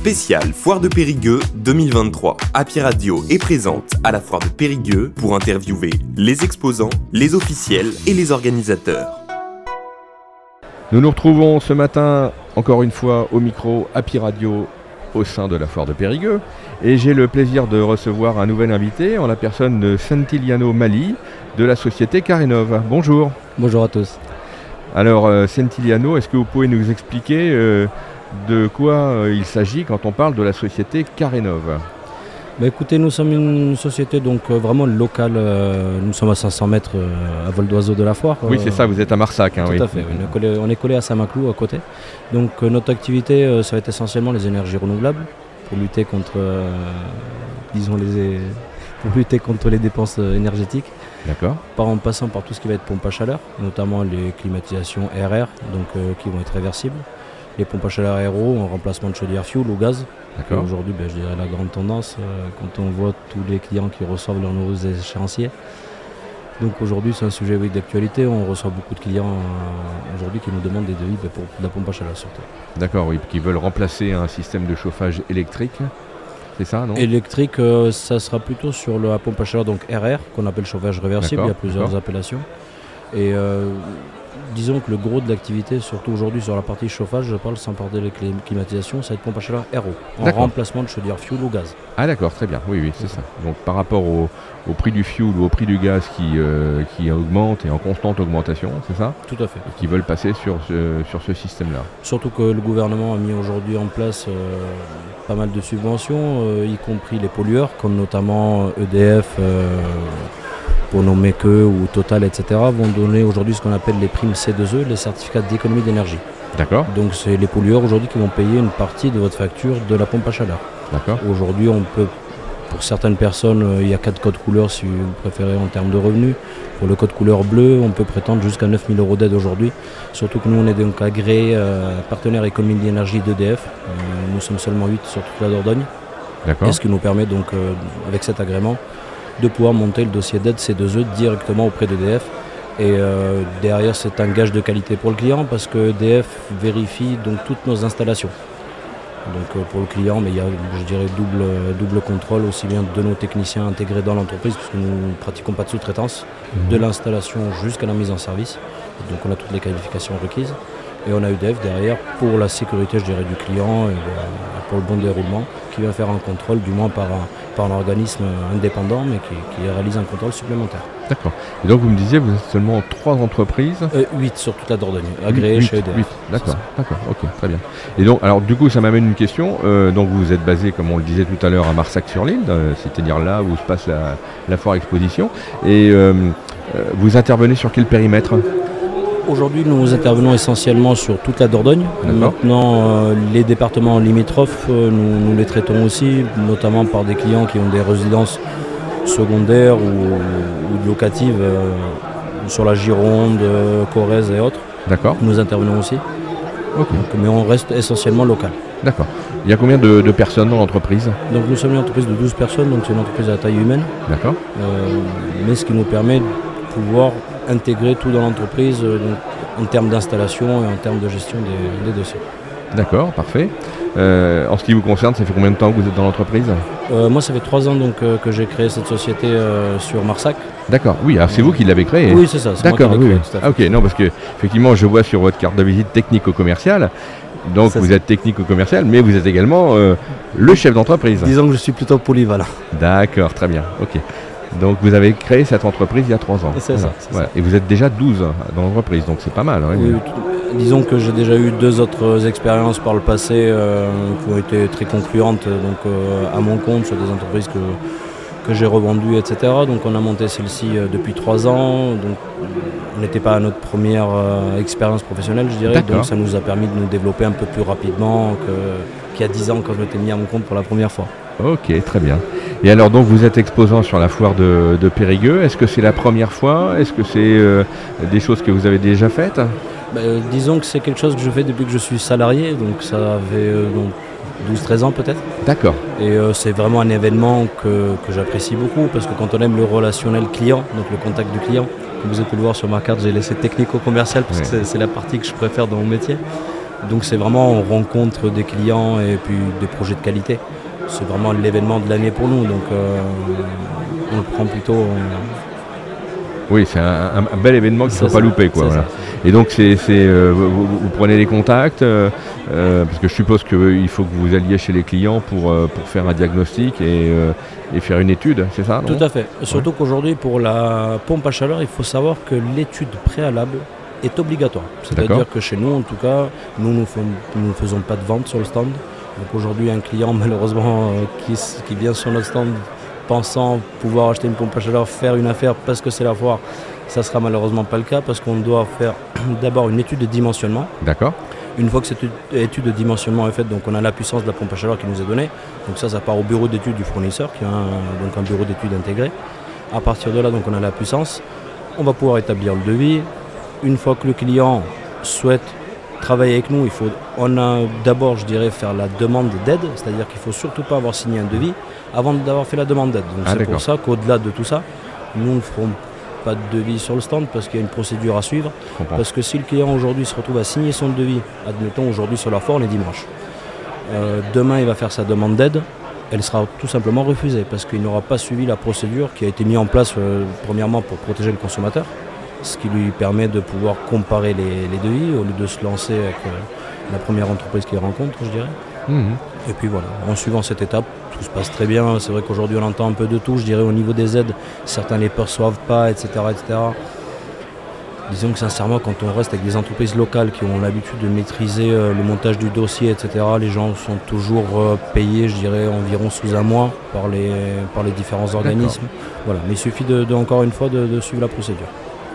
Spécial Foire de Périgueux 2023. Happy Radio est présente à la Foire de Périgueux pour interviewer les exposants, les officiels et les organisateurs. Nous nous retrouvons ce matin encore une fois au micro Happy Radio au sein de la Foire de Périgueux et j'ai le plaisir de recevoir un nouvel invité en la personne de Santiliano Mali de la société Carinov. Bonjour. Bonjour à tous. Alors euh, Santiliano, est-ce que vous pouvez nous expliquer euh, de quoi euh, il s'agit quand on parle de la société Carinov bah, écoutez, nous sommes une société donc euh, vraiment locale. euh, nous sommes à 500 mètres euh, à vol d'oiseau de la foire. Oui, c'est ça, vous êtes à Marsac. hein, Tout oui. à fait. On est, collé, on est collé à Saint-Maclou à côté. Donc notre activité, ça va être essentiellement les énergies renouvelables pour lutter contre, disons les, pour lutter contre les dépenses énergétiques. D'accord. Par en passant par tout ce qui va être pompe à chaleur, notamment les climatisations RR, donc qui vont être réversibles. Les pompes à chaleur RO en remplacement de chaudière fuel ou gaz, D'accord. Aujourd'hui, ben, je dirais la grande tendance, euh, quand on voit tous les clients qui reçoivent leurs nouveaux échéanciers. Donc aujourd'hui, c'est un sujet oui, d'actualité. On reçoit beaucoup de clients euh, aujourd'hui qui nous demandent des devis ben, pour de la pompe à chaleur surtout. D'accord, oui, qui veulent remplacer un système de chauffage électrique. C'est ça, non? Électrique, euh, ça sera plutôt sur la pompe à chaleur, donc RR, qu'on appelle chauffage réversible. Il y a plusieurs appellations. Et disons que le gros de l'activité, surtout aujourd'hui sur la partie chauffage, je parle sans parler des clim- climatisations, ça va être pompe à chaleur RO, en remplacement de chaudière fuel ou gaz. Ah d'accord, très bien, oui, oui, c'est ça. Donc par rapport au, au prix du fuel ou au prix du gaz qui, euh, qui augmente et en constante augmentation, c'est ça? Tout à fait. Et qui veulent passer sur ce, sur ce système-là. Surtout que le gouvernement a mis aujourd'hui en place euh, pas mal de subventions, euh, y compris les pollueurs, comme notamment EDF, euh, pour nommer que, ou Total, etc., vont donner aujourd'hui ce qu'on appelle les primes C2E, les certificats d'économie d'énergie. D'accord Donc c'est les pollueurs aujourd'hui qui vont payer une partie de votre facture de la pompe à chaleur. D'accord Aujourd'hui, on peut, pour certaines personnes, euh, il y a quatre codes couleurs si vous préférez en termes de revenus. Pour le code couleur bleu, on peut prétendre jusqu'à 9000 euros d'aide aujourd'hui. Surtout que nous, on est donc agréé euh, partenaire économie d'énergie d'EDF. Euh, nous sommes seulement 8 sur toute la Dordogne. D'accord Et ce qui nous permet donc, euh, avec cet agrément, de pouvoir monter le dossier d'aide C2E directement auprès d'EDF. Et euh, derrière, c'est un gage de qualité pour le client parce que EDF vérifie donc toutes nos installations. Donc euh, pour le client, mais il y a, je dirais, double, double contrôle aussi bien de nos techniciens intégrés dans l'entreprise, puisque nous ne pratiquons pas de sous-traitance, de l'installation jusqu'à la mise en service. Donc on a toutes les qualifications requises. Et on a EDF derrière pour la sécurité, je dirais, du client et euh, pour le bon déroulement, qui va faire un contrôle, du moins par un, par un organisme indépendant, mais qui, qui réalise un contrôle supplémentaire. D'accord. Et donc vous me disiez, vous êtes seulement trois entreprises Euh, 8 sur toute la Dordogne, agréées chez EDF. huit. D'accord, d'accord, ok, très bien. Et donc, alors du coup, ça m'amène une question. Euh, donc vous êtes basé, comme on le disait tout à l'heure, à Marsac-sur-L'Île, euh, c'est-à-dire là où se passe la, la foire exposition. Et euh, euh, vous intervenez sur quel périmètre? Aujourd'hui, nous intervenons essentiellement sur toute la Dordogne. Maintenant, euh, les départements limitrophes, euh, nous, nous les traitons aussi, notamment par des clients qui ont des résidences secondaires ou, ou locatives euh, sur la Gironde, Corrèze et autres. D'accord, Nous intervenons aussi, Donc, mais on reste essentiellement local. d'accord. Il y a combien de, de personnes dans l'entreprise? Donc nous sommes une entreprise de 12 personnes, donc c'est une entreprise à taille humaine, D'accord, mais ce qui nous permet de pouvoir intégrer tout dans l'entreprise euh, en termes d'installation et en termes de gestion des- des dossiers. d'accord, parfait. Euh, en ce qui vous concerne, ça fait combien de temps que vous êtes dans l'entreprise? Euh, moi, ça fait trois ans donc, euh, que j'ai créé cette société sur Marsac. D'accord, oui, alors c'est vous qui l'avez créé Oui, c'est ça. D'accord, oui. créé, oui. tout à fait. Ah, ok, non, parce que effectivement, je vois sur votre carte de visite technico-commerciale. Donc Ça, vous êtes technico-commercial, mais vous êtes également le chef d'entreprise. Disons que je suis plutôt polyvalent. D'accord, très bien, ok. Donc vous avez créé cette entreprise il y a trois ans. C'est ça. Et vous êtes déjà 12 dans l'entreprise, donc c'est pas mal. hein, Oui, disons que j'ai déjà eu deux autres expériences par le passé euh, qui ont été très concluantes donc, euh, à mon compte sur des entreprises que, que j'ai revendues, etc. Donc on a monté celle-ci euh, depuis trois ans. Donc on n'était pas à notre première expérience professionnelle, je dirais. Donc ça nous a permis de nous développer un peu plus rapidement qu'il y a dix ans quand je m'étais mis à mon compte pour la première fois. Ok, très bien. Et alors donc vous êtes exposant sur la foire de, de Périgueux. Est-ce que c'est la première fois? Est-ce que c'est euh, des choses que vous avez déjà faites? Ben, disons que c'est quelque chose que je fais depuis que je suis salarié, donc ça avait euh, donc 12-13 ans peut-être. D'accord. Et euh, c'est vraiment un événement que, que j'apprécie beaucoup parce que quand on aime le relationnel client, donc le contact du client, comme vous avez pu le voir sur ma carte, j'ai laissé technico-commercial parce que Ouais. c'est la partie que je préfère dans mon métier. Donc c'est vraiment, on rencontre des clients et puis des projets de qualité. C'est vraiment l'événement de l'année pour nous, donc on le prend plutôt. Oui, c'est un, bel événement qu'il ne faut pas louper. Quoi, Et donc, c'est, euh, vous, prenez les contacts, euh, euh, parce que je suppose qu'il faut que vous alliez chez les clients pour, pour faire un diagnostic et, faire une étude, c'est ça Tout à fait. Surtout qu'aujourd'hui, pour la pompe à chaleur, il faut savoir que l'étude préalable est obligatoire. C'est-à-dire que chez nous, en tout cas, nous ne faisons pas de vente sur le stand. Donc aujourd'hui, un client, malheureusement, qui, qui vient sur notre stand pensant pouvoir acheter une pompe à chaleur, faire une affaire parce que c'est la foire, ça sera malheureusement pas le cas parce qu'on doit faire d'abord une étude de dimensionnement. D'accord. Une fois que cette étude de dimensionnement est faite, donc on a la puissance de la pompe à chaleur qui nous est donnée. Donc ça, ça part au bureau d'études du fournisseur, qui a un, donc un bureau d'études intégré. À partir de là, donc on a la puissance. On va pouvoir établir le devis. Une fois que le client souhaite travailler avec nous, il faut, on a d'abord, je dirais, faire la demande d'aide, c'est-à-dire qu'il ne faut surtout pas avoir signé un devis avant d'avoir fait la demande d'aide. Donc ah, c'est pour ça qu'au-delà de tout ça, nous ne ferons pas de devis sur le stand parce qu'il y a une procédure à suivre. Parce que si le client aujourd'hui se retrouve à signer son devis, admettons aujourd'hui sur la foire, on est dimanche. Euh, demain, il va faire sa demande d'aide. Elle sera tout simplement refusée parce qu'il n'aura pas suivi la procédure qui a été mise en place euh, premièrement pour protéger le consommateur, ce qui lui permet de pouvoir comparer les, devis au lieu de se lancer avec euh, la première entreprise qu'il rencontre, je dirais. Mmh. Et puis voilà, en suivant cette étape, tout se passe très bien. C'est vrai qu'aujourd'hui on entend un peu de tout, je dirais au niveau des aides, certains ne les perçoivent pas, etc., etc. Disons que sincèrement, quand on reste avec des entreprises locales qui ont l'habitude de maîtriser euh, le montage du dossier, etc., les gens sont toujours euh, payés, je dirais, environ sous un mois par les, par les différents organismes. Voilà. Mais il suffit de, encore une fois de suivre la procédure.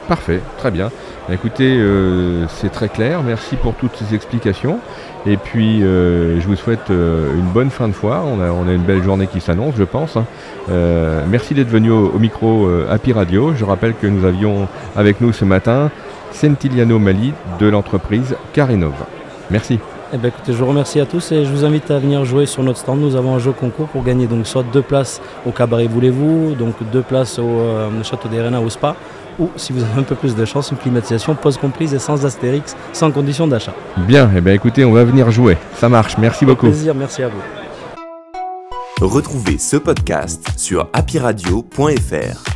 Parfait, très bien. Écoutez, euh, c'est très clair. Merci pour toutes ces explications. Et puis, euh, je vous souhaite euh, une bonne fin de foire. On a, une belle journée qui s'annonce, je pense. Hein. merci d'être venu au, micro Happy Radio. Je rappelle que nous avions avec nous ce matin Sentiliano Mali de l'entreprise Carinov. Merci. Eh ben, écoutez, je vous remercie à tous et je vous invite à venir jouer sur notre stand. Nous avons un jeu concours pour gagner donc soit deux places au cabaret Voulez-vous, donc deux places au Château des Rennes au Spa, ou si vous avez un peu plus de chance, une climatisation post comprise et sans astérix, sans condition d'achat. Bien, et eh bien écoutez, on va venir jouer. Ça marche, merci beaucoup. plaisir, merci à vous. Retrouvez ce podcast sur happyradio.fr.